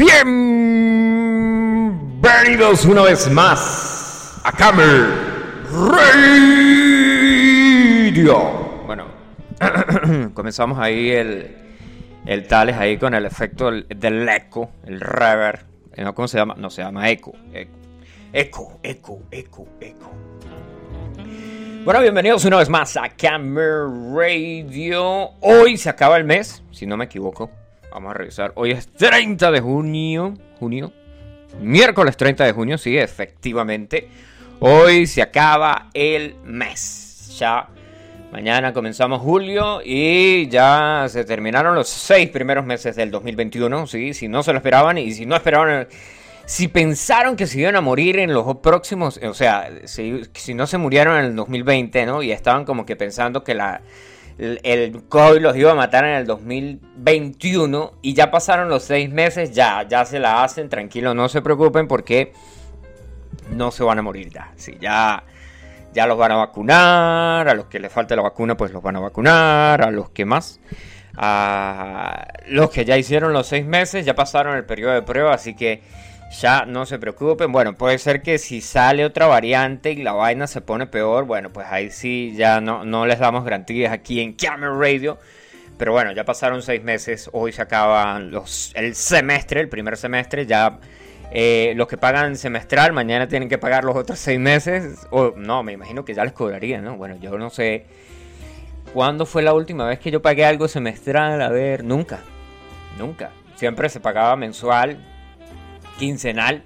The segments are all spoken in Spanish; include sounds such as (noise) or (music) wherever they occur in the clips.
Bienvenidos una vez más a Camel Radio. Bueno, (clears throat) comenzamos ahí el, el Tales ahí con el efecto del, eco, el reverb. Eh. ¿Cómo se llama? No, se llama eco. Eco, eco, eco, eco. Bueno, bienvenidos una vez más a Camel Radio. Hoy se acaba el mes, si no me equivoco. Vamos a revisar. Hoy es 30 de junio. Junio. Miércoles 30 de junio, sí, efectivamente. Hoy se acaba el mes. Ya mañana comenzamos julio y ya se terminaron los seis primeros meses del 2021. Sí, si no se lo esperaban y si no esperaban. Si pensaron que se iban a morir en los próximos, o sea, si, si no se murieron en el 2020, ¿no? Y estaban como que pensando que la, el COVID los iba a matar en el 2021 y ya pasaron los seis meses, ya, ya se la hacen, tranquilo, no se preocupen porque no se van a morir ya. Sí, ya, ya los van a vacunar, a los que les falte la vacuna pues los van a vacunar, a los que más, a los que ya hicieron los seis meses, ya pasaron el periodo de prueba, así que ya no se preocupen. Bueno, puede ser que si sale otra variante y la vaina se pone peor, bueno, pues ahí sí ya no, no les damos garantías aquí en Camera Radio. Pero bueno, ya pasaron seis meses, hoy se acaba el semestre, el primer semestre, ya eh, los que pagan semestral, mañana tienen que pagar los otros seis meses. O no, me imagino que ya les cobraría, ¿no? Bueno, yo no sé. ¿Cuándo fue la última vez que yo pagué algo semestral? A ver, nunca. Nunca. Siempre se pagaba mensual, quincenal.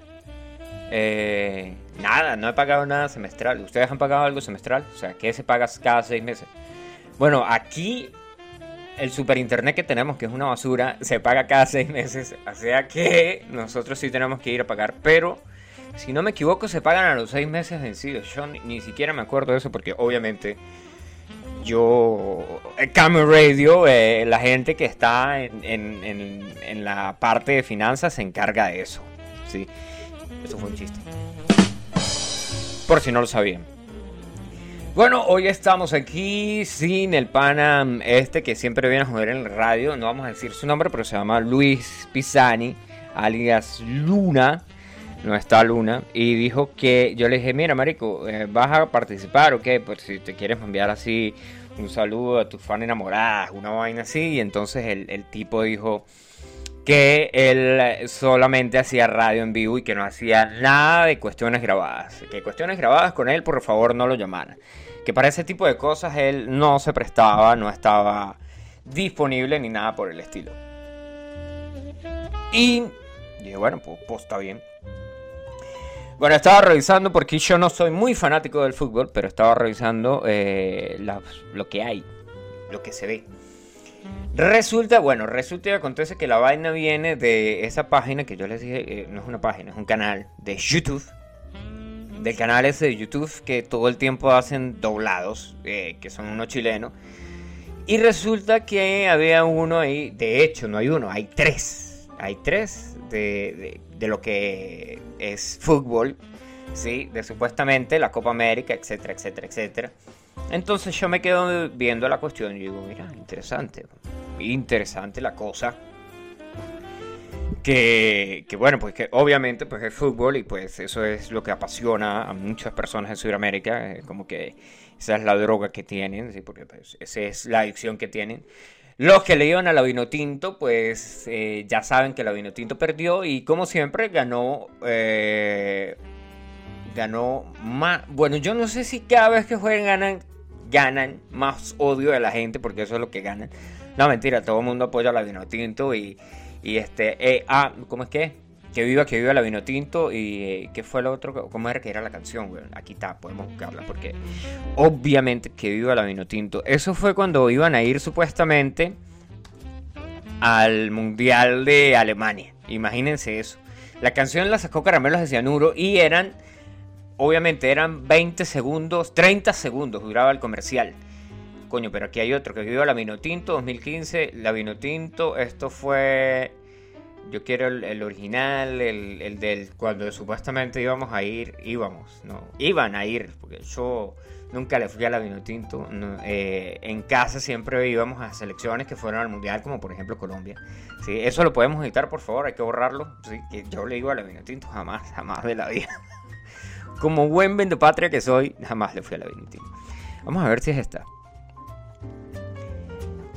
Eh, nada, no he pagado nada semestral. ¿Ustedes han pagado algo semestral? O sea, ¿qué se paga cada seis meses? Bueno, aquí el super internet que tenemos, que es una basura, (laughs) se paga cada seis meses. O sea que nosotros sí tenemos que ir a pagar. Pero, si no me equivoco, se pagan a los seis meses vencidos. Yo ni, siquiera me acuerdo de eso porque obviamente yo, Camera Radio, eh, la gente que está en, en, en, en la parte de finanzas se encarga de eso. Eso fue un chiste. Por si no lo sabían. Bueno, hoy estamos aquí sin el pana este que siempre viene a joder en el radio. No vamos a decir su nombre, pero se llama Luis Pisani, alias Luna. No está Luna. Y dijo que yo le dije, mira, Marico, eh, ¿vas a participar o qué? Pues si te quieres enviar así un saludo a tus fan enamoradas, una vaina así. Y entonces el tipo dijo que él solamente hacía radio en vivo y que no hacía nada de cuestiones grabadas. Que cuestiones grabadas con él, por favor, no lo llamaran. Que para ese tipo de cosas él no se prestaba, no estaba disponible ni nada por el estilo. Y dije, bueno, pues, pues está bien. Bueno, estaba revisando porque yo no soy muy fanático del fútbol, pero estaba revisando eh, lo que hay, lo que se ve. Resulta, bueno, resulta y acontece que la vaina viene de esa página que yo les dije, eh, no es una página, es un canal de YouTube. Del canal ese de YouTube que todo el tiempo hacen doblados, eh, que son unos chilenos. Y resulta que había uno ahí, de hecho no hay uno, hay tres. Hay tres de, de, de lo que es fútbol, ¿sí? De supuestamente la Copa América, etcétera, etcétera, etcétera. Entonces yo me quedo viendo la cuestión y digo, mira, interesante, interesante la cosa. Que, que, bueno, pues que obviamente pues es fútbol y pues eso es lo que apasiona a muchas personas en Sudamérica, como que esa es la droga que tienen, ¿sí? porque pues, esa es la adicción que tienen. Los que le iban a la Vinotinto, pues eh, ya saben que la Vinotinto perdió y como siempre ganó eh, ganó más. Bueno, yo no sé si cada vez que juegan ganan, ganan más odio de la gente, porque eso es lo que ganan. No, mentira, todo el mundo apoya a la Vinotinto y, y este. Eh, ah, ¿cómo es que? Que viva, que viva la Vinotinto y eh, ¿qué fue lo otro? ¿Cómo era que era la canción? Bueno, aquí está, podemos buscarla porque obviamente que viva la Vinotinto. Eso fue cuando iban a ir supuestamente al Mundial de Alemania. Imagínense eso. La canción la sacó Caramelos de Cianuro y eran obviamente eran 20 segundos, 30 segundos duraba el comercial. Coño, pero aquí hay otro que vivió la Vinotinto 2015. La Vinotinto, esto fue Yo quiero el, original, el, el, del cuando supuestamente íbamos a ir, íbamos, no, iban a ir, porque yo nunca le fui a la vino tinto. Eh, en casa siempre íbamos a selecciones que fueron al mundial, como por ejemplo Colombia. ¿sí? Eso lo podemos editar, por favor, hay que borrarlo. ¿sí? Que yo le iba a la vino tinto, jamás, jamás de la vida. (laughs) como buen patria que soy, jamás le fui a la tinto. Vamos a ver si es esta.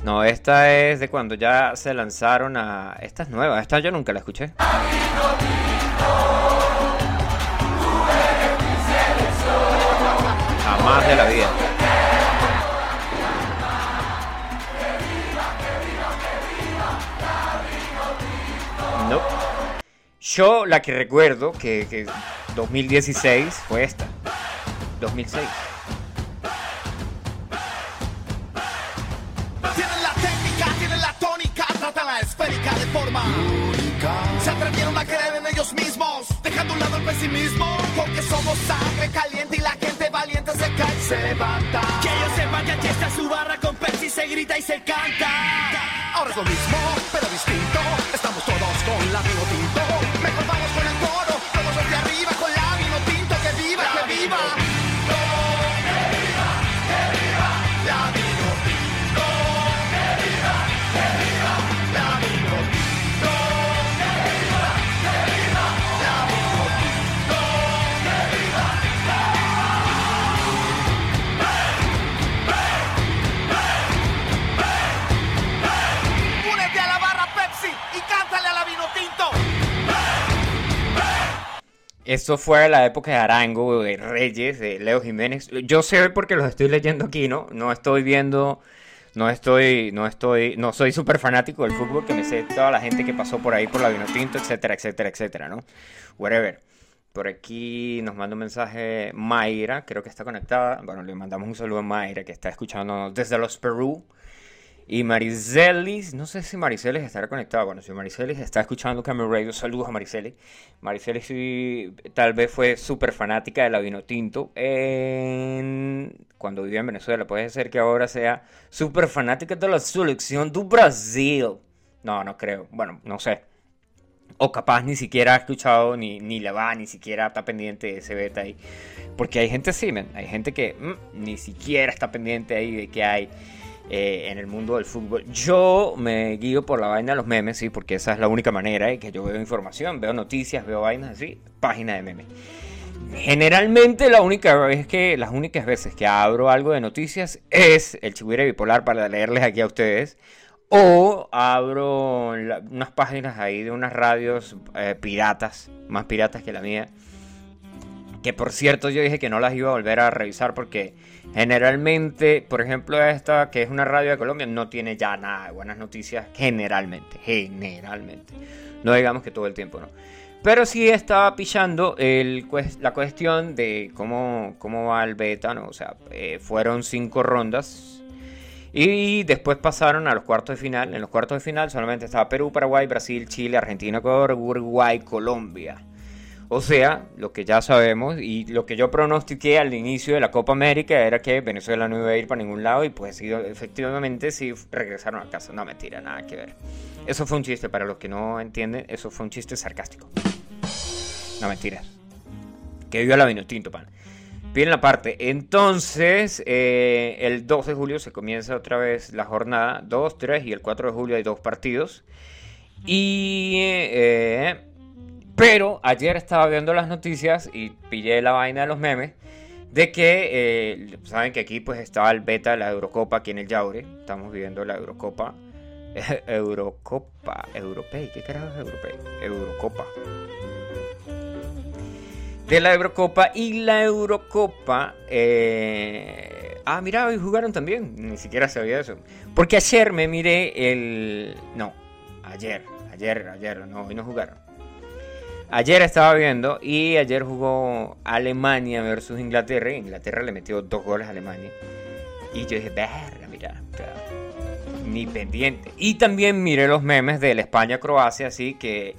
No, esta es de cuando ya se lanzaron a. Esta es nueva, esta yo nunca la escuché. Jamás de la vida. Yo la que recuerdo que, que 2016 fue esta. 2006. Se atrevieron a creer en ellos mismos, dejando a un lado el pesimismo. Porque somos sangre caliente y la gente valiente se cae y se levanta. Que ellos sepan que aquí está su barra con se grita y se canta. Ahora es lo mismo, pero distinto. Estamos todos con la tinto. Esto fue la época de Arango, de Reyes, de Leo Jiménez. Yo sé porque los estoy leyendo aquí, ¿no? No estoy viendo, no estoy, no estoy, no soy súper fanático del fútbol, que me sé toda la gente que pasó por ahí por la Vinotinto, etcétera, etcétera, etcétera, ¿no? Whatever. Por aquí nos manda un mensaje Mayra, creo que está conectada. Bueno, le mandamos un saludo a Mayra, que está escuchando desde los Perú. Y Maricelis, no sé si Maricelis estará conectada. Bueno, si Maricelis está escuchando Camera Radio, saludos a Maricelis. Maricelis sí, tal vez fue súper fanática de la vino tinto cuando vivía en Venezuela. Puede ser que ahora sea súper fanática de la selección do Brasil. No, no creo. Bueno, no sé. O capaz ni siquiera ha escuchado, ni, ni le va, ni siquiera está pendiente de ese beta ahí. Porque hay gente así, Hay gente que mm, ni siquiera está pendiente ahí de que hay eh, en el mundo del fútbol. Yo me guío por la vaina de los memes, sí, porque esa es la única manera en que yo veo información, veo noticias, veo vainas así, página de memes. Generalmente la única vez que, las únicas veces que abro algo de noticias es el Chihuire Bipolar para leerles aquí a ustedes. O abro unas páginas ahí de unas radios eh, piratas, más piratas que la mía. Que por cierto yo dije que no las iba a volver a revisar porque Generalmente, por ejemplo, esta que es una radio de Colombia no tiene ya nada de buenas noticias. Generalmente, generalmente. No digamos que todo el tiempo, no. Pero sí estaba pillando la cuestión de cómo, cómo va el beta, ¿no? O sea, eh, fueron cinco rondas. Y después pasaron a los cuartos de final. En los cuartos de final solamente estaba Perú, Paraguay, Brasil, Chile, Argentina, Ecuador, Uruguay, Colombia. O sea, lo que ya sabemos y lo que yo pronostiqué al inicio de la Copa América era que Venezuela no iba a ir para ningún lado y pues efectivamente sí regresaron a casa. No, mentira, nada que ver. Eso fue un chiste, para los que no entienden, eso fue un chiste sarcástico. No, mentira. Que viva la vino tinto, pan. Bien la parte. Entonces, eh, el 2 de julio se comienza otra vez la jornada 2, 3 y el 4 de julio hay dos partidos. Y... Eh, pero ayer estaba viendo las noticias y pillé la vaina de los memes de que, eh, saben que aquí pues estaba el beta de la Eurocopa aquí en el Yaure. Estamos viviendo la Eurocopa. (laughs) Eurocopa, Europei, ¿qué carajo es Europei? Eurocopa. De la Eurocopa y la Eurocopa. Eh... Ah, mira, hoy jugaron también. Ni siquiera sabía eso. Porque ayer me miré el. No, ayer, ayer, ayer, no, hoy no jugaron. Ayer estaba viendo y ayer jugó Alemania versus Inglaterra. Inglaterra le metió dos goles a Alemania. Y yo dije, verga, mira, ni pendiente. Y también miré los memes de la España-Croacia, así que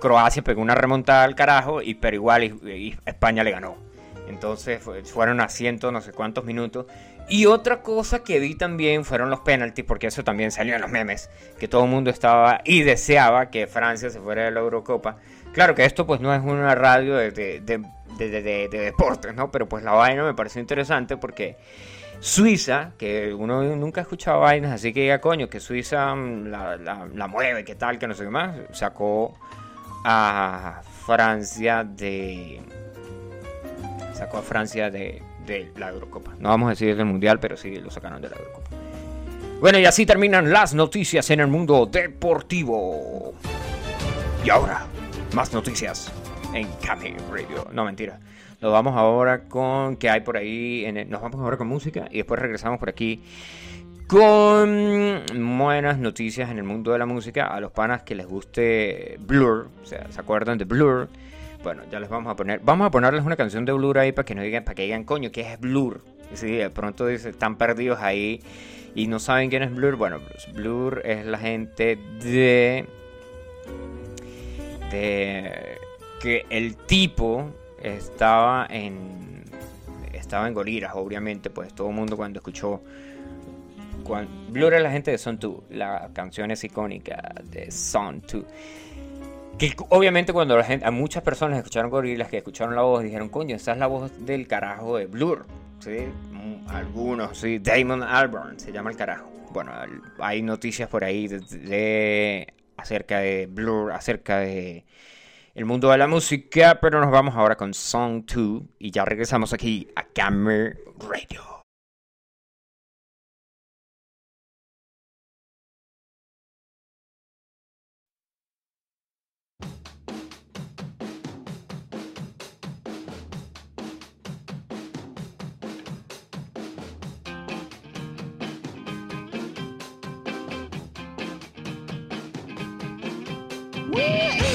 Croacia pegó una remontada al carajo, y pero igual España le ganó. Entonces fueron a ciento no sé cuántos minutos. Y otra cosa que vi también fueron los penaltis, porque eso también salió en los memes, que todo el mundo estaba y deseaba que Francia se fuera de la Eurocopa. Claro que esto pues no es una radio de, de, de, de deportes, ¿no? Pero pues la vaina me pareció interesante porque Suiza, que uno nunca ha escuchado vainas, así que diga, coño, que Suiza mm, la, la, la mueve, que tal, que no sé qué más, sacó a Francia de... Sacó a Francia de, de la Eurocopa. No vamos a decir del Mundial, pero sí lo sacaron de la Eurocopa. Bueno, y así terminan las noticias en el mundo deportivo. Y ahora, más noticias en Cami Radio. No, mentira. Nos vamos ahora con qué hay por ahí. En nos vamos ahora con música y después regresamos por aquí con buenas noticias en el mundo de la música. A los panas que les guste Blur, o sea, ¿se acuerdan de Blur? Bueno, ya les vamos a poner. Vamos a ponerles una canción de Blur ahí para que no digan, para que digan, coño, ¿qué es Blur? Si de pronto están perdidos ahí y no saben quién es Blur. Bueno, Blur es la gente de. Que el tipo estaba en. estaba en Gorilas, obviamente, pues todo el mundo cuando escuchó. cuan- Blur es la gente de Son 2, la canción es icónica de Son 2. Que obviamente cuando la gente, a muchas personas escucharon Gorilas, que escucharon la voz, dijeron, coño, esa es la voz del carajo de Blur. ¿sí? Mm, Algunos, sí, Damon Albarn se llama el carajo. Bueno, hay noticias por ahí de- acerca de Blur, acerca de el mundo de la música, pero nos vamos ahora con Song 2 y ya regresamos aquí a Camera Radio. I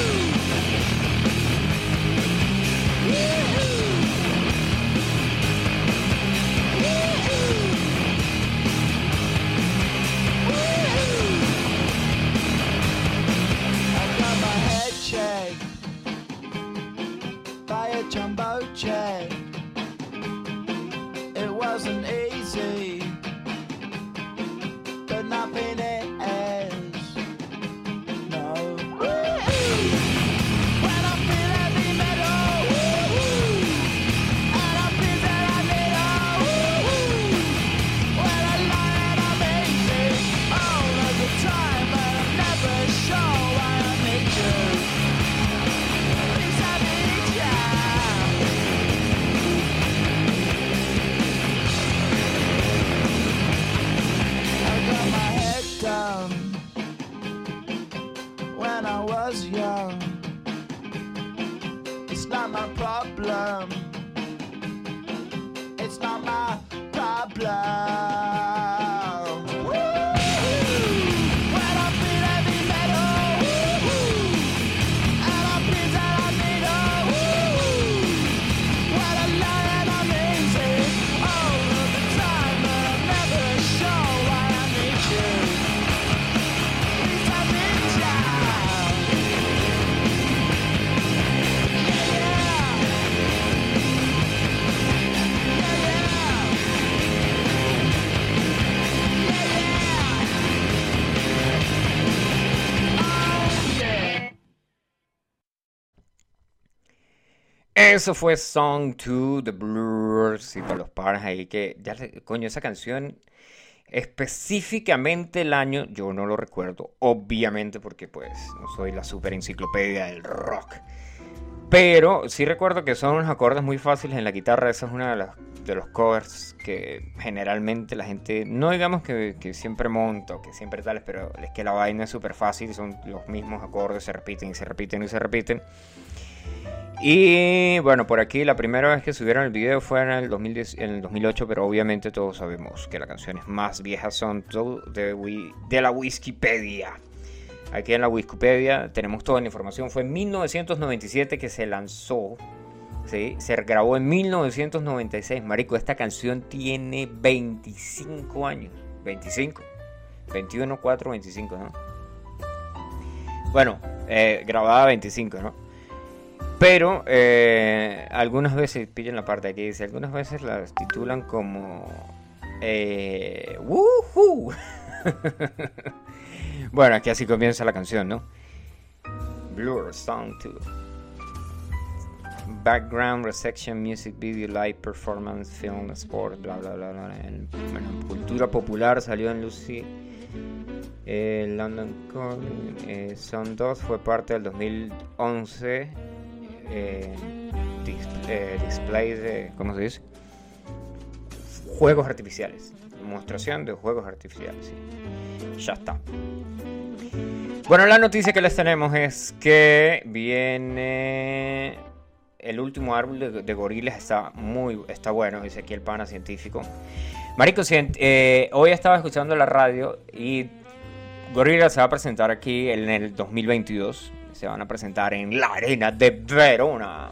Eso fue Song 2 de Blur. Sí, para los pares ahí que. Ya coño, esa canción. Específicamente el año, yo no lo recuerdo, obviamente, porque pues no soy la super enciclopedia del rock. Pero sí recuerdo que son unos acordes muy fáciles en la guitarra. Esa es una de, las, de los covers que generalmente la gente, no digamos que, que siempre monta o que siempre tales, pero es que la vaina es súper fácil. Son los mismos acordes, se repiten y se repiten y se repiten. Y bueno, por aquí la primera vez que subieron el video fue en el, 2010 en el 2008, pero obviamente todos sabemos que las canciones más viejas son de, de la Wikipedia. Aquí en la Wikipedia tenemos toda la información. Fue en 1997 que se lanzó. ¿sí? Se grabó en 1996. Marico, esta canción tiene 25 años. 25. 21, 4, 25, ¿no? Bueno, eh, grabada 25, ¿no? Pero eh, algunas veces, pillen la parte aquí, dice, algunas veces las titulan como Eh, ¡Woohoo! (laughs) bueno, aquí así comienza la canción, ¿no? Blur Song 2. Background, reception, music, video, live performance, film, sport, bla bla bla. bla. En, bueno, en cultura popular salió en Lucy. Eh, London Calling, eh, Son 2 fue parte del 2011 eh, dis- eh, display de, ¿cómo se dice? Juegos artificiales. Demostración de juegos artificiales. Ya está. Bueno, la noticia que les tenemos es que viene el último árbol de, gorilas está muy está bueno, dice aquí el pana científico. Marico, eh, hoy estaba escuchando la radio y Gorillaz se va a presentar aquí en el 2022. Se van a presentar en la arena de Verona.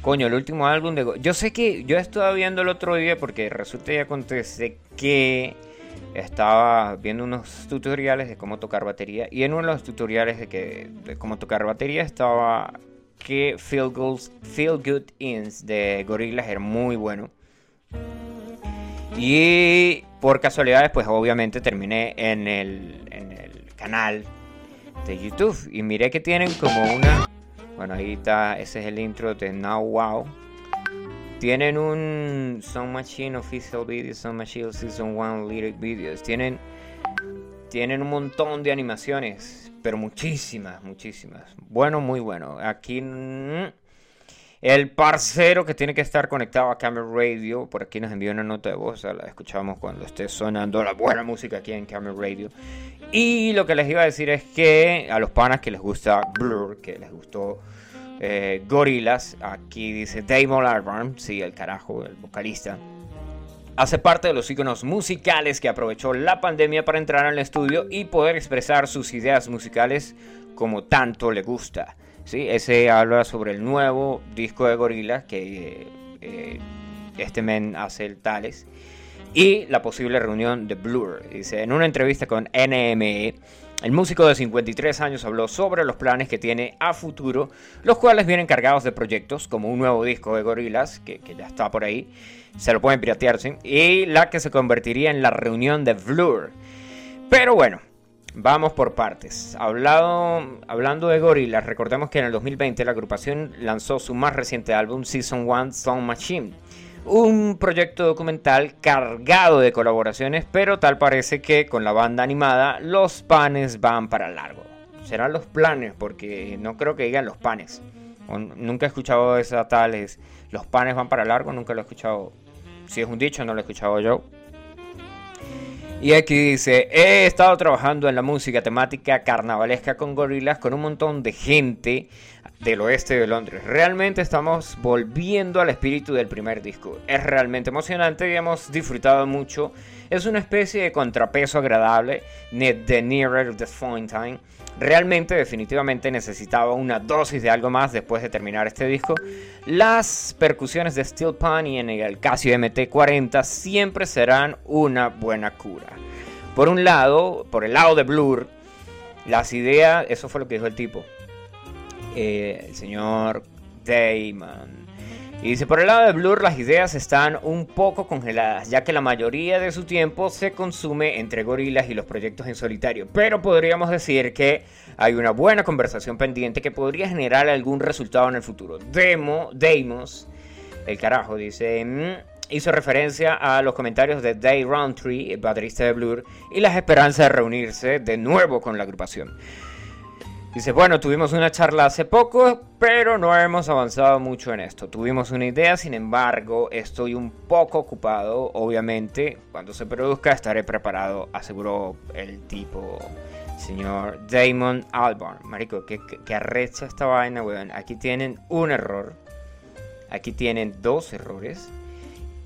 Coño, el último álbum de... Go- Yo sé que yo estaba viendo el otro día porque resulta y acontece que estaba viendo unos tutoriales de cómo tocar batería y en uno de los tutoriales de, que, cómo tocar batería estaba que Feel Good, Feel Good Ins de Gorillaz era muy bueno. Y por casualidades, pues obviamente terminé en el, en el canal de YouTube. Y miré que tienen como una... Bueno, ahí está, ese es el intro de Now Wow. Tienen un Sound Machine Official Video, Sound Machine Season 1 Lyric Videos. Tienen, tienen un montón de animaciones, pero muchísimas, muchísimas. Bueno, muy bueno. Aquí... el parcero que tiene que estar conectado a Camera Radio, por aquí nos envió una nota de voz, la escuchamos cuando esté sonando la buena música aquí en Camera Radio. Y lo que les iba a decir es que a los panas que les gusta Blur, que les gustó eh, Gorillaz, aquí dice Damon Albarn, sí, el carajo, el vocalista, hace parte de los íconos musicales que aprovechó la pandemia para entrar al estudio y poder expresar sus ideas musicales como tanto le gusta. ¿Sí? Ese habla sobre el nuevo disco de Gorillaz que eh, este men hace el Tales y la posible reunión de Blur. Dice, en una entrevista con NME, el músico de 53 años habló sobre los planes que tiene a futuro, los cuales vienen cargados de proyectos como un nuevo disco de Gorillaz, que, que ya está por ahí, se lo pueden piratearse, y la que se convertiría en la reunión de Blur. Pero bueno, vamos por partes. Hablando de Gorillaz, recordemos que en el 2020 la agrupación lanzó su más reciente álbum, Season 1 Sound Machine. Un proyecto documental cargado de colaboraciones, pero tal parece que con la banda animada los panes van para largo. Serán los planes, porque no creo que digan los panes. Nunca he escuchado esa tales. Los panes van para largo, nunca lo he escuchado. Si es un dicho, no lo he escuchado yo. Y aquí dice, he estado trabajando en la música temática carnavalesca con gorilas con un montón de gente del oeste de Londres. Realmente estamos volviendo al espíritu del primer disco. Es realmente emocionante y hemos disfrutado mucho. Es una especie de contrapeso agradable de Nearer the Fountain. Realmente, definitivamente necesitaba una dosis de algo más después de terminar este disco. Las percusiones de Steel Pan y en el Casio MT40 siempre serán una buena cura. Por un lado, por el lado de Blur, las ideas, eso fue lo que dijo el tipo, eh, el señor Damon. Y dice, por el lado de Blur las ideas están un poco congeladas, ya que la mayoría de su tiempo se consume entre gorilas y los proyectos en solitario. Pero podríamos decir que hay una buena conversación pendiente que podría generar algún resultado en el futuro. Demo, Demos, el carajo, dice... "Mm, Hizo referencia a los comentarios de Dave Roundtree, baterista de Blur, y las esperanzas de reunirse de nuevo con la agrupación. Dice, bueno, tuvimos una charla hace poco, pero no hemos avanzado mucho en esto. Tuvimos una idea, sin embargo, estoy un poco ocupado. Obviamente, cuando se produzca estaré preparado, aseguró el tipo, señor Damon Albarn. Marico, que, que, arrecha esta vaina, weón. Aquí tienen un error. Aquí tienen dos errores.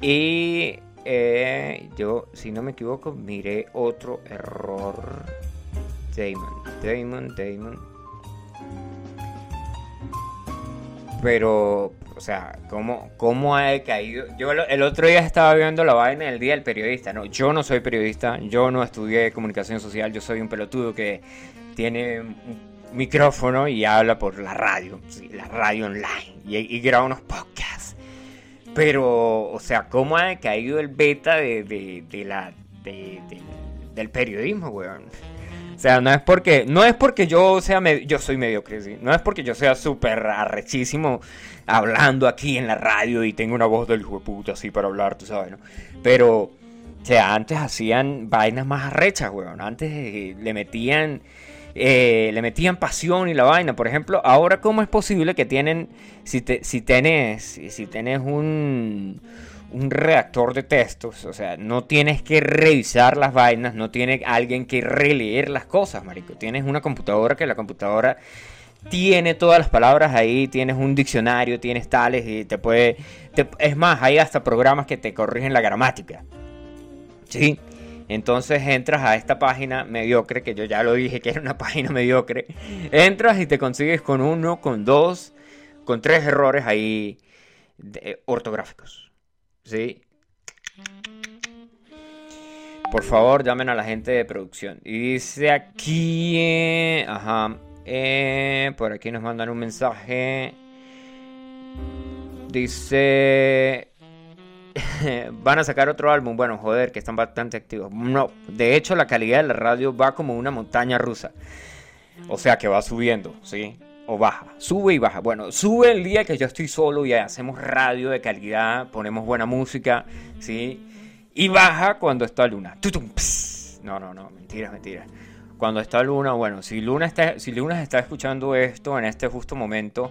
Y eh, yo, si no me equivoco, miré otro error. Damon, Damon, Damon. Pero, o sea, ¿cómo, cómo ha caído? Yo el, otro día estaba viendo la vaina del Día del Periodista. No, yo no soy periodista, yo no estudié comunicación social, yo soy un pelotudo que tiene un micrófono y habla por la radio, sí, la radio online, y, graba unos podcasts. Pero, o sea, ¿cómo ha caído el beta de, de, la, del periodismo, weón? O sea, no es porque, no es porque yo sea, yo soy mediocre, ¿sí? no es porque yo sea súper arrechísimo hablando aquí en la radio y tengo una voz del hijo de puta así para hablar, tú sabes, ¿no? Pero, o sea, antes hacían vainas más arrechas, weón. Antes eh, le metían eh, le metían pasión y la vaina. Por ejemplo, ahora cómo es posible que tienen, si, te, si tenés, si tenés un, un reactor de textos, o sea, no tienes que revisar las vainas, no tiene alguien que releer las cosas, marico. Tienes una computadora que la computadora tiene todas las palabras ahí, tienes un diccionario, tienes tales y te puede... es más, hay hasta programas que te corrigen la gramática. ¿Sí? Entonces entras a esta página mediocre, que yo ya lo dije que era una (laughs) página mediocre. Entras y te consigues con uno, con dos, con tres errores ahí ortográficos. ¿Sí? Por favor, llamen a la gente de producción. Y dice aquí... Eh, ajá. Eh, por aquí nos mandan un mensaje. Dice... (laughs) van a sacar otro álbum. Bueno, joder, que están bastante activos. No, de hecho la calidad de la radio va como una montaña rusa. O sea que va subiendo, ¿sí? O baja, sube y baja. Bueno, sube el día que yo estoy solo y hacemos radio de calidad, ponemos buena música, ¿sí? Y baja cuando está Luna. No, no, no, mentira, mentira. Cuando está Luna, bueno, si Luna está, si Luna está escuchando esto en este justo momento,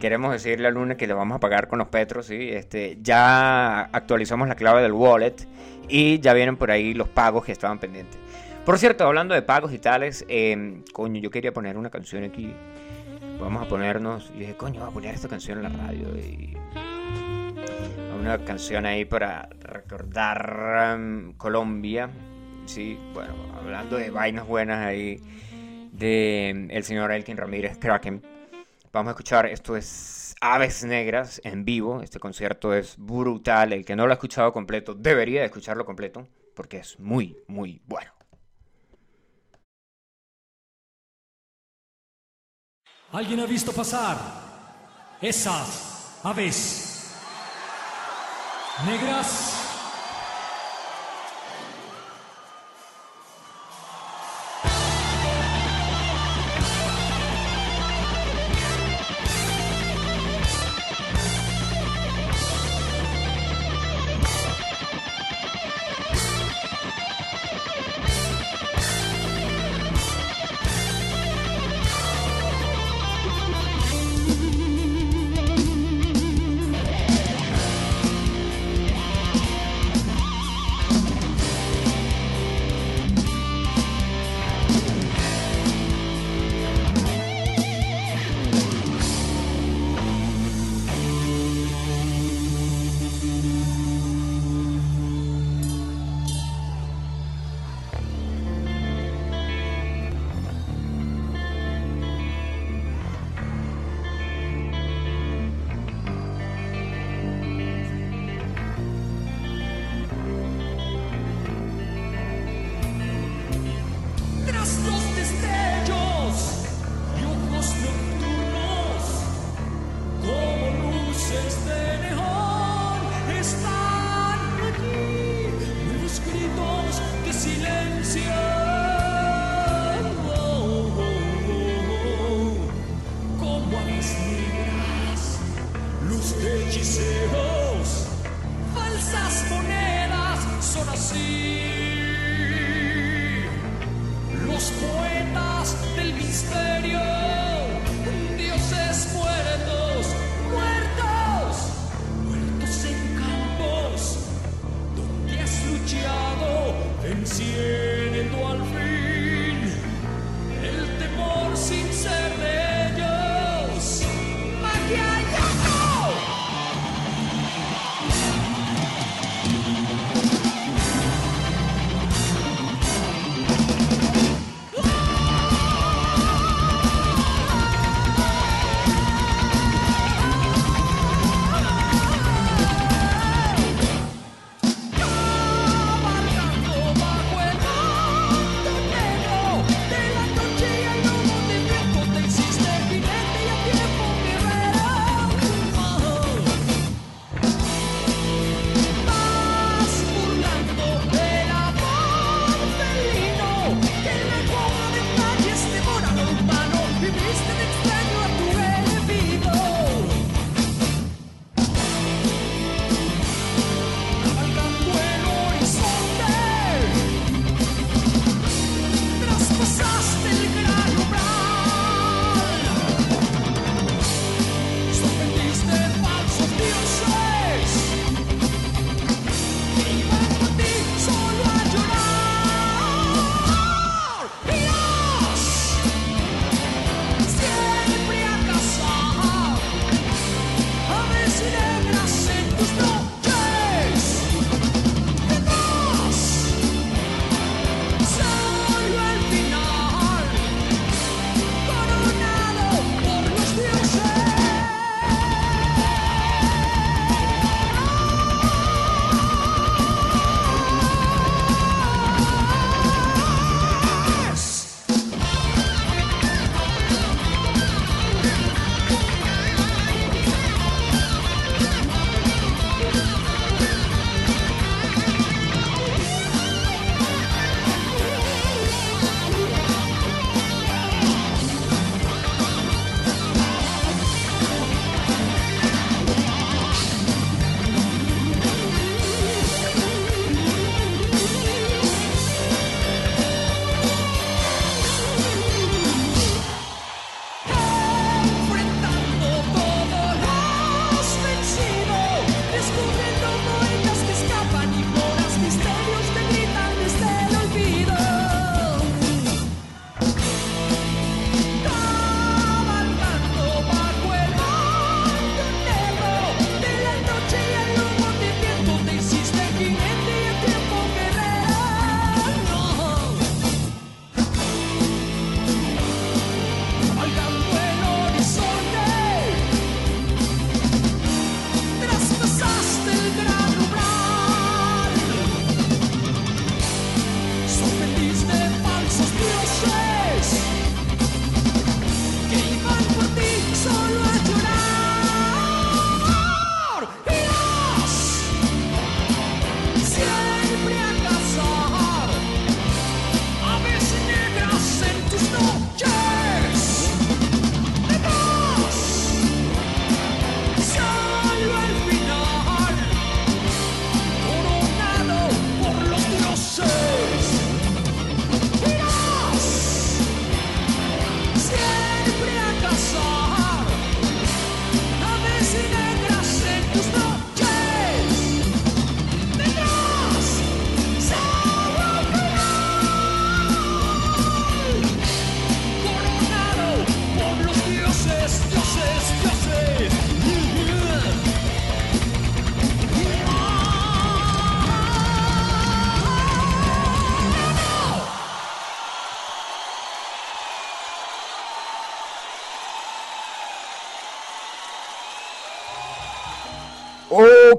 queremos decirle a Luna que le vamos a pagar con los petros, ¿sí? Este, ya actualizamos la clave del wallet y ya vienen por ahí los pagos que estaban pendientes. Por cierto, hablando de pagos y tales, em, coño, yo quería poner una canción aquí. Vamos a ponernos. Y dije, coño, voy a poner esta canción en la radio. Y una canción ahí para recordar em, Colombia. Sí, bueno, hablando de vainas buenas ahí de em, el señor Elkin Ramírez Kraken. Vamos a escuchar, esto es Aves Negras en vivo. Este concierto es brutal. El que no lo ha escuchado completo debería escucharlo completo porque es muy, muy bueno. ¿Alguien ha visto pasar esas aves negras?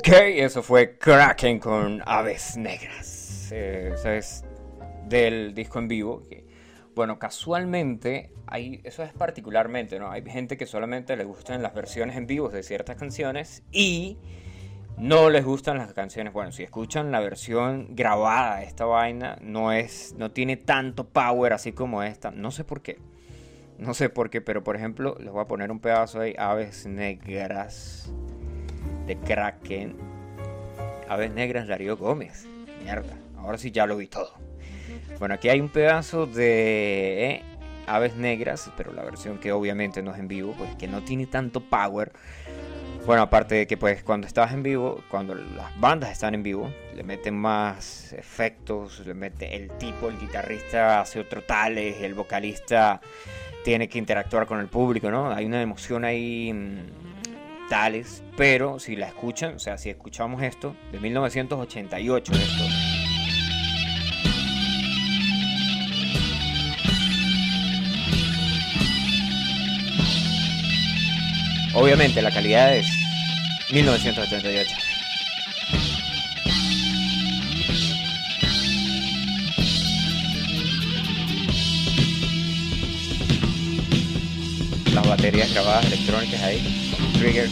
Ok, eso fue Kraken con Aves Negras. Eh, eso es del disco en vivo. Que, bueno, casualmente, hay, eso es particularmente, ¿no? Hay gente que solamente le gustan las versiones en vivo de ciertas canciones y no les gustan las canciones. Bueno, si escuchan la versión grabada de esta vaina, no es, no tiene tanto power así como esta. No sé por qué. No sé por qué, pero por ejemplo, les voy a poner un pedazo ahí, Aves Negras de Kraken. Aves Negras, Darío Gómez. Mierda, ahora sí ya lo vi todo. Bueno, aquí hay un pedazo de eh, Aves Negras, pero la versión que obviamente no es en vivo, pues que no tiene tanto power. Bueno, aparte de que pues cuando estás en vivo, cuando las bandas están en vivo, le meten más efectos, le mete el tipo, el guitarrista hace otro tales, el vocalista tiene que interactuar con el público, ¿no? Hay una emoción ahí pero si la escuchan, o sea, si escuchamos esto, de 1988 esto. Obviamente la calidad es 1988. las baterías grabadas electrónicas ahí, trigger.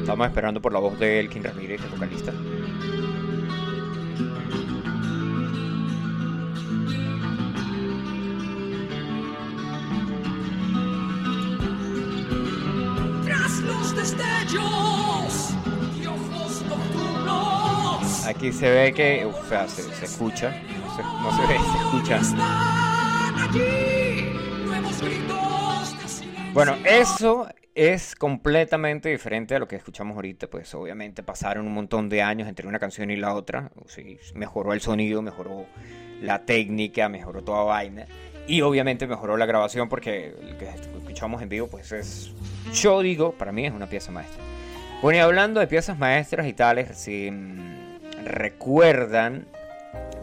Estamos esperando por la voz de Elkin Ramírez, el vocalista. Aquí se ve que, o sea, se, se escucha, no se, no se ve, se escucha. Bueno, eso es completamente diferente a lo que escuchamos ahorita, pues obviamente pasaron un montón de años entre una canción y la otra, sí, mejoró el sonido, mejoró la técnica, mejoró toda vaina y obviamente mejoró la grabación porque lo que escuchamos en vivo pues es, yo digo, para mí es una pieza maestra. Bueno, y hablando de piezas maestras y tales, si mm, recuerdan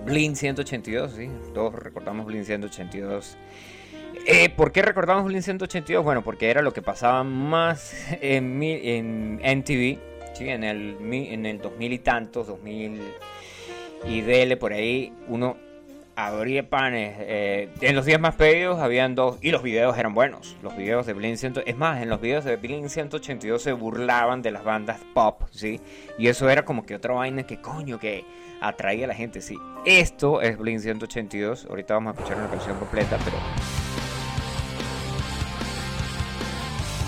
Blink 182, sí, todos recordamos Blink 182. Eh, ¿Por qué recordamos Blink 182? Bueno, porque era lo que pasaba más en, en MTV, ¿sí? en, el, en el 2000 y tantos, 2000 y dele por ahí, uno abría panes. Eh, en los días más pedidos habían dos, y los videos eran buenos. Los videos de Blink 100, es más, en los videos de Blink 182 se burlaban de las bandas pop, ¿sí? Y eso era como que otra vaina que coño, que atraía a la gente, sí. Esto es Blink 182, ahorita vamos a escuchar una canción completa, pero...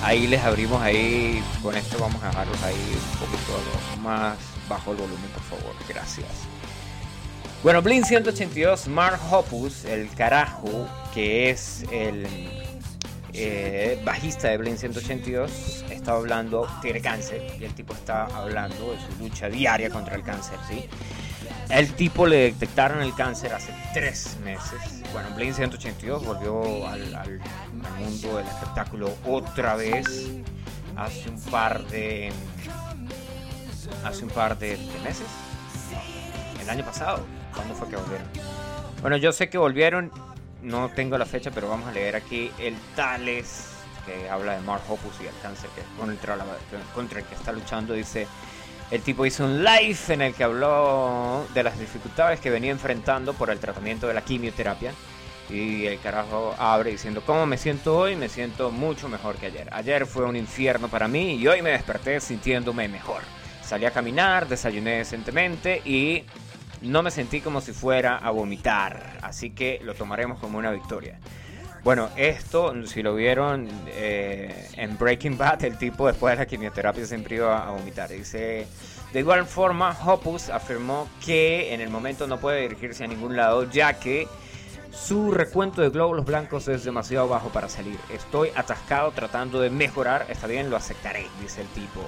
Ahí les abrimos ahí, con esto vamos a dejarlos ahí un poquito más bajo el volumen, por favor, gracias. Bueno, Blink 182, Mark Hoppus, el carajo, que es el eh, bajista de Blink 182, está hablando, tiene cáncer, y el tipo está hablando de su lucha diaria contra el cáncer, ¿sí? El tipo le detectaron el cáncer hace tres meses. Bueno, Blink 182 volvió al, al, mundo del espectáculo otra vez hace un par de hace un par de, de meses, el año pasado. ¿Cuándo fue que volvieron? Bueno, yo sé que volvieron, no tengo la fecha, pero vamos a leer aquí el Tales, que habla de Mark Hoppus y el cáncer que contra, la, contra el que está luchando. Dice, el tipo hizo un live en el que habló de las dificultades que venía enfrentando por el tratamiento de la quimioterapia. Y el carajo abre diciendo, ¿cómo me siento hoy? Me siento mucho mejor que ayer. Ayer fue un infierno para mí y hoy me desperté sintiéndome mejor. Salí a caminar, desayuné decentemente y no me sentí como si fuera a vomitar, así que lo tomaremos como una victoria. Bueno, esto, si lo vieron eh, en Breaking Bad, el tipo después de la quimioterapia siempre iba a vomitar. Dice, de igual forma, Hoppus afirmó que en el momento no puede dirigirse a ningún lado, ya que su recuento de glóbulos blancos es demasiado bajo para salir. Estoy atascado tratando de mejorar, está bien, lo aceptaré, dice el tipo.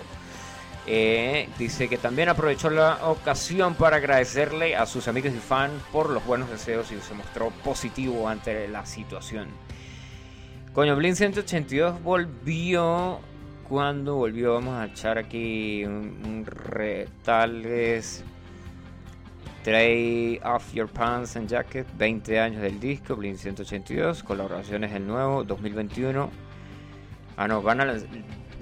Eh, dice que también aprovechó la ocasión para agradecerle a sus amigos y fans por los buenos deseos y se mostró positivo ante la situación. Coño, Blink 182 volvió cuando volvió. Vamos a echar aquí un, un re- tal vez. Tray Off Your Pants and Jacket, 20 años del disco, Blink 182, colaboraciones del nuevo, 2021. Ah, no, van a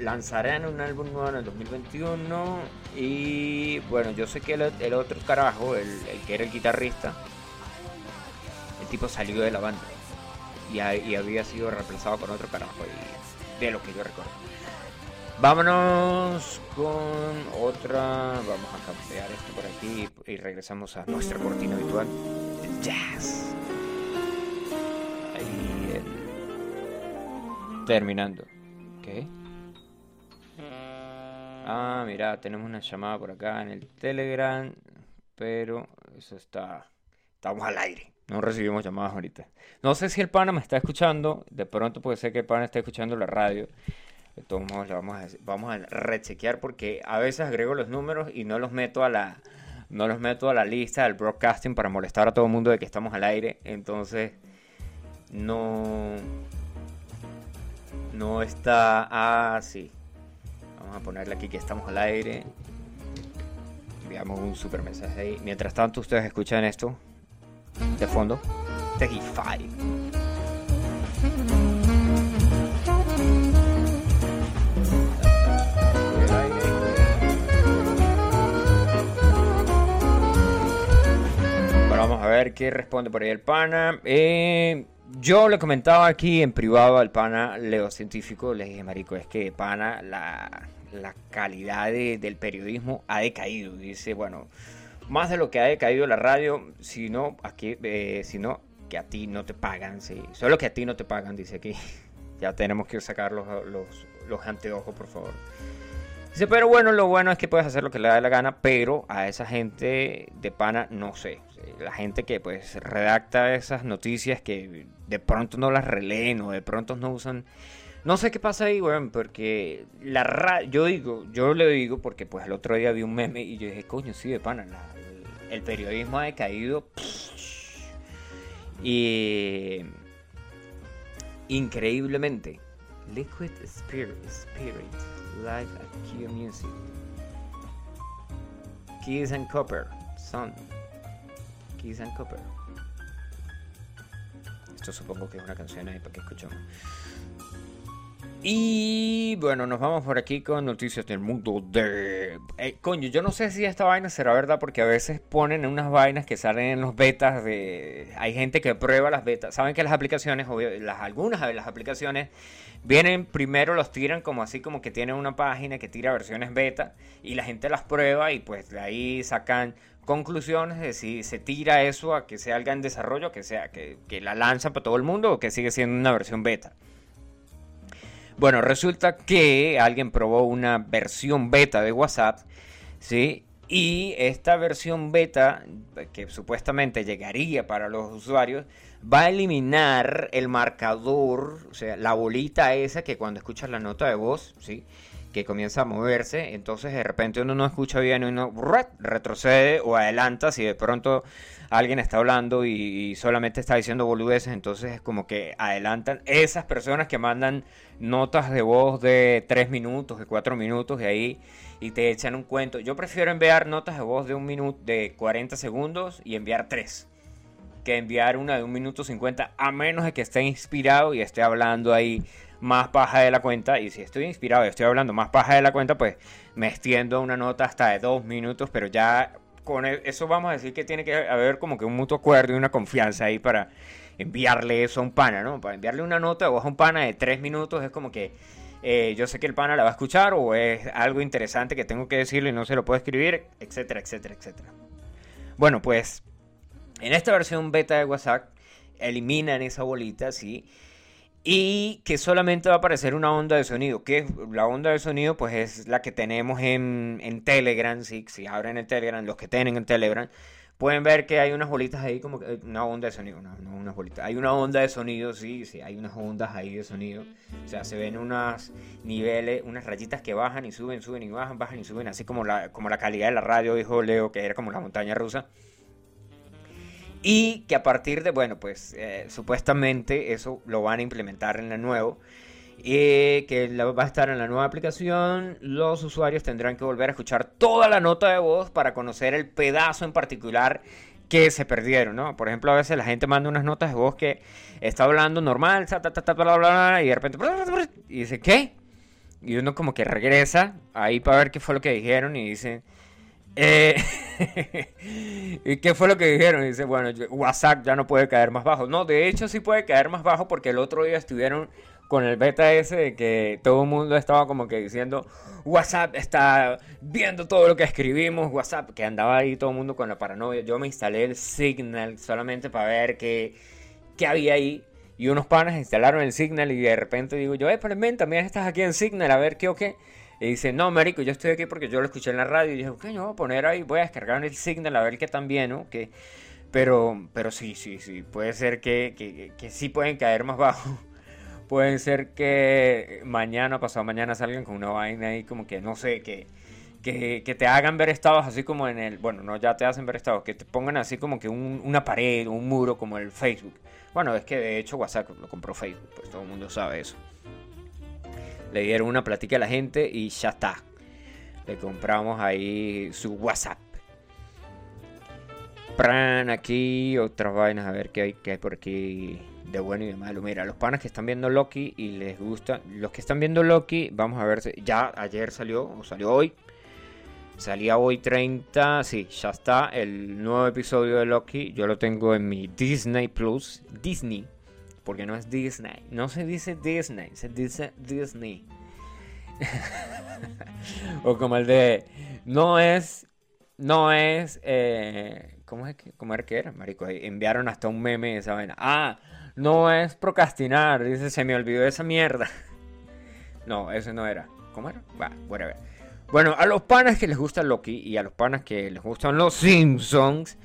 lanzarán un álbum nuevo en el 2021. Y bueno, yo sé que el, otro carajo, el, que era el guitarrista, el tipo salió de la banda y, ha- y había sido reemplazado por otro carajo, y de lo que yo recuerdo. Vámonos con otra. Vamos a cambiar esto por aquí y regresamos a nuestra cortina habitual jazz. Ahí el- terminando. ¿Qué? Ah, mira, tenemos una llamada por acá en el Telegram, pero eso está. Estamos al aire. No recibimos llamadas ahorita. No sé si el pana me está escuchando. De pronto puede ser que el pana esté escuchando la radio. De todos modos, vamos a, vamos a rechequear porque a veces agrego los números y no los meto a la no los meto a la lista del broadcasting para molestar a todo el mundo de que estamos al aire. Entonces, no no está así. Vamos a ponerle aquí que estamos al aire. Enviamos un super mensaje ahí. Mientras tanto, ustedes escuchan esto de fondo. Tegify. Bueno, vamos a ver qué responde por ahí el pana. Eh, yo le comentaba aquí en privado al pana Leo Científico, le dije, marico, es que pana, la, la calidad de- del periodismo ha decaído. Dice, bueno, más de lo que ha decaído la radio, sino, aquí, eh, sino que a ti no te pagan, sí. Solo que a ti no te pagan, dice aquí. (laughs) Ya tenemos que sacar los, los, los anteojos, por favor. Dice, pero bueno, lo bueno es que puedes hacer lo que le da la gana, pero a esa gente de pana no sé. La gente que pues redacta esas noticias que de pronto no las releen o de pronto no usan... No sé qué pasa ahí, weón, porque la ra yo digo, yo le digo porque pues el otro día vi un meme y yo dije, coño, sí, de pana, el periodismo ha decaído. Y increíblemente. Liquid Spirit, Spirit Live at Q Music. Keys and Copper, Son. Keys and Copper. Esto supongo que es una canción ahí para que escuchemos. Y bueno, nos vamos por aquí con noticias del mundo de... Eh, coño, yo no sé si esta vaina será verdad porque a veces ponen unas vainas que salen en los betas de... Hay gente que prueba las betas. Saben que las aplicaciones, obvio, las, algunas de las aplicaciones vienen primero, los tiran como así como que tienen una página que tira versiones beta y la gente las prueba y pues de ahí sacan conclusiones de si se tira eso a que sea algo en desarrollo, que sea que, que la lanza para todo el mundo o que sigue siendo una versión beta. Bueno, resulta que alguien probó una versión beta de WhatsApp, ¿sí? Y esta versión beta, que supuestamente llegaría para los usuarios, va a eliminar el marcador, o sea, la bolita esa que cuando escuchas la nota de voz, ¿sí? Que comienza a moverse, entonces de repente uno no escucha bien uno retrocede o adelanta si de pronto alguien está hablando y, solamente está diciendo boludeces, entonces es como que adelantan esas personas que mandan notas de voz de 3 minutos, de 4 minutos y ahí y te echan un cuento. Yo prefiero enviar notas de voz de un minuto, de 40 segundos y enviar 3 que enviar una de un minuto 50 a menos de que esté inspirado y esté hablando ahí más paja de la cuenta y si estoy inspirado y estoy hablando más paja de la cuenta pues me extiendo una nota hasta de 2 minutos pero ya con e- eso vamos a decir que tiene que haber como que un mutuo acuerdo y una confianza ahí para enviarle eso a un pana, ¿no? Para enviarle una nota voz a un pana de 3 minutos es como que eh, yo sé que el pana la va a escuchar o es algo interesante que tengo que decirle y no se lo puedo escribir, etcétera, etcétera, etcétera. Bueno, pues en esta versión beta de WhatsApp eliminan esa bolita, ¿sí? Y que solamente va a aparecer una onda de sonido. que La onda de sonido pues es la que tenemos en, en Telegram, ¿sí? Si abren el Telegram, los que tienen en Telegram, pueden ver que hay unas bolitas ahí como que... Una onda de sonido, no, no unas bolitas. Hay una onda de sonido, sí, sí, hay unas ondas ahí de sonido. O sea, se ven unas niveles, unas rayitas que bajan y suben, suben y bajan, bajan y suben, así como la, como la calidad de la radio, dijo Leo, que era como la montaña rusa. Y que a partir de, bueno, pues eh, supuestamente eso lo van a implementar en el nuevo. y que la- va a estar en la nueva aplicación. Los usuarios tendrán que volver a escuchar toda la nota de voz para conocer el pedazo en particular que se perdieron, ¿no? Por ejemplo, a veces la gente manda unas notas de voz que está hablando normal, ta, ta, ta, bla, y de repente y dice, ¿qué? Y uno como que regresa ahí para ver qué fue lo que dijeron y dice, eh, (laughs) ¿y qué fue lo que dijeron? Dice, bueno, WhatsApp ya no puede caer más bajo. No, de hecho sí puede caer más bajo porque el otro día estuvieron con el beta ese de que todo el mundo estaba como que diciendo, WhatsApp está viendo todo lo que escribimos, WhatsApp, que andaba ahí todo el mundo con la paranoia. Yo me instalé el Signal solamente para ver qué, qué había ahí. Y unos panas instalaron el Signal y de repente digo yo, eh, pero ven, también estás aquí en Signal, a ver qué o qué. Y dice, no, marico, yo estoy aquí porque yo lo escuché en la radio. Y dije, ok, yo voy a poner ahí, voy a descargar el Signal a ver qué tan bien, ¿no? Que, pero, pero sí, sí, sí, puede ser que, que, que sí pueden caer más (laughs) bajo. Pueden ser que mañana, pasado mañana salgan con una vaina ahí como que, no sé, que, que, que te hagan ver estados así como en el, bueno, no ya te hacen ver estados, que te pongan así como que un- una pared o un muro como el Facebook. Bueno, es que de hecho WhatsApp lo compró Facebook, pues todo el mundo sabe eso. Le dieron una plática a la gente y ya está. Le compramos ahí su WhatsApp. Pran aquí, otras vainas, a ver qué hay, qué hay por aquí de bueno y de malo. Mira, los panas que están viendo Loki y les gusta, los que están viendo Loki, vamos a ver, si- ya ayer salió, o salió hoy. Salía hoy 30, sí, ya está el nuevo episodio de Loki. Yo lo tengo en mi Disney Plus, Disney, porque no es Disney, no se dice Disney, se dice Disney. (laughs) o como el de, no es, no es, eh, ¿cómo es que, cómo era que era, marico? Enviaron hasta un meme de esa vaina. Ah, no es procrastinar, dice, se me olvidó esa mierda. (laughs) No, ese no era. ¿Cómo era? Va, whatever. Bueno, a los panas que les gusta Loki y a los panas que les gustan los Simpsons,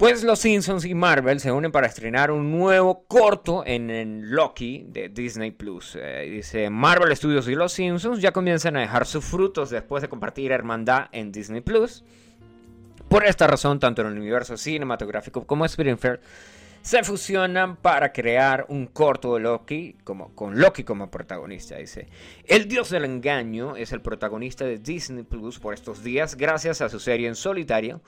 pues los Simpsons y Marvel se unen para estrenar un nuevo corto en, Loki de Disney Plus. Eh, dice Marvel Studios y los Simpsons ya comienzan a dejar sus frutos después de compartir hermandad en Disney Plus. Por esta razón, tanto en el universo cinematográfico como Springfield se fusionan para crear un corto de Loki como, con Loki como protagonista. Dice, el dios del engaño es el protagonista de Disney Plus por estos días gracias a su serie en solitario.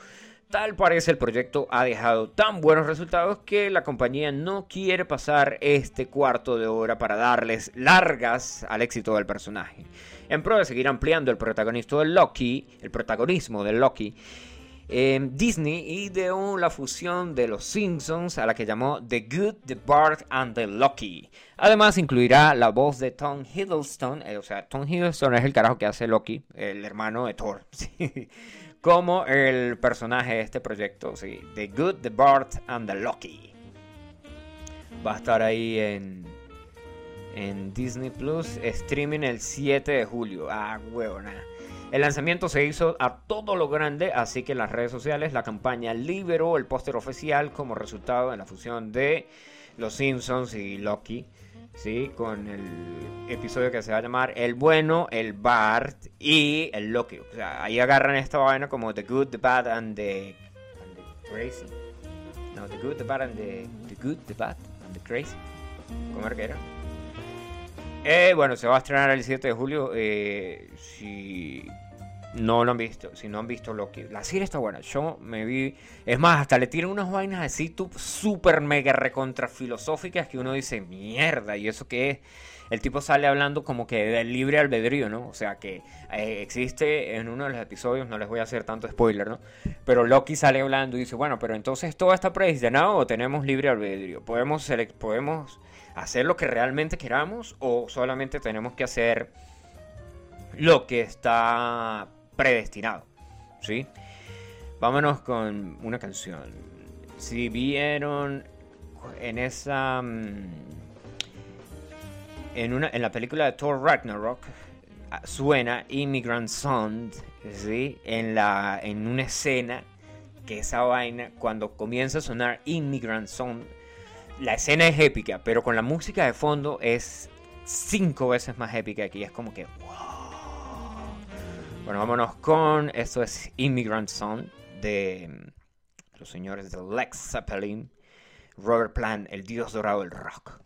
Tal parece el proyecto ha dejado tan buenos resultados que la compañía no quiere pasar este cuarto de hora para darles largas al éxito del personaje. En pro de seguir ampliando el protagonista de Loki, el protagonismo de Loki, eh, Disney ideó la fusión de los Simpsons a la que llamó The Good, The Bart and The Loki. Además incluirá la voz de Tom Hiddleston, eh, o sea, Tom Hiddleston es el carajo que hace Loki, el hermano de Thor, (laughs) como el personaje de este proyecto, sí, The Good, The Bart and The Loki. Va a estar ahí en, en Disney Plus, streaming el 7 de julio. Ah, huevona. El lanzamiento se hizo a todo lo grande, así que en las redes sociales la campaña liberó el póster oficial como resultado de la fusión de Los Simpsons y Loki, ¿sí? con el episodio que se va a llamar El Bueno, el Bart y el Loki. O sea, ahí agarran esta vaina como The Good, The Bad and The, Crazy. No, The Good, The Bad and The, the Good, The Bad and The Crazy. ¿Cómo era que era? Eh, bueno, se va a estrenar el 7 de julio. eh, si no lo han visto, si no han visto Loki, la serie está buena. Yo me vi. Es más, hasta le tiran unas vainas así súper mega recontra filosóficas que uno dice, mierda, ¿y eso qué es? El tipo sale hablando como que del libre albedrío, ¿no? O sea que eh, existe en uno de los episodios, no les voy a hacer tanto spoiler, ¿no? Pero Loki sale hablando y dice, bueno, pero entonces todo está predestinado o tenemos libre albedrío. Podemos, podemos hacer lo que realmente queramos o solamente tenemos que hacer lo que está predestinado, ¿sí? Vámonos con una canción. Si vieron en esa mm, en una en la película de Thor Ragnarok ah, suena Immigrant Song, ¿sí? En la en una escena que esa vaina cuando comienza a sonar Immigrant Song la escena es épica, pero con la música de fondo es cinco veces más épica aquí. Es como que, wow. Bueno, vámonos con esto es Immigrant Song de mm, los señores de Lex Zeppelin, Robert Plant, el dios dorado del rock.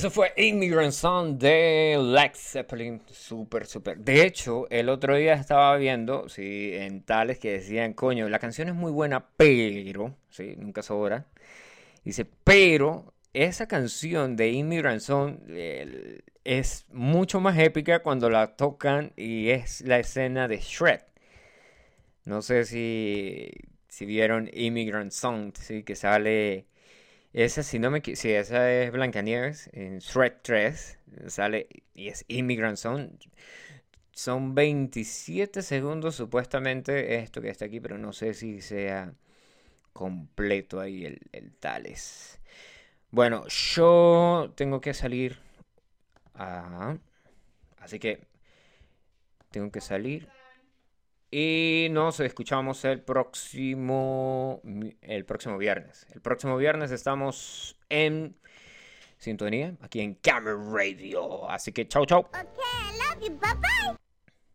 Eso fue Immigrant Song de Lex Zeppelin. Súper, súper. De hecho, el otro día estaba viendo, sí, en tales que decían, coño, la canción es muy buena, pero, sí, nunca sobra. Dice, pero esa canción de Immigrant Song es mucho más épica cuando la tocan y es la escena de Shred. No sé si, si vieron Immigrant Song, ¿sí? que sale esa, si no me si esa es Blancanieves en Shrek 3, sale y es Immigrant Song. Son 27 segundos supuestamente esto que está aquí, pero no sé si sea completo ahí el, el Tales. Bueno, yo tengo que salir. así que tengo que salir. Y nos escuchamos el próximo, el próximo viernes. El próximo viernes estamos en sintonía aquí en Camera Radio. Así que chau, chau. Okay, I love you. Bye bye.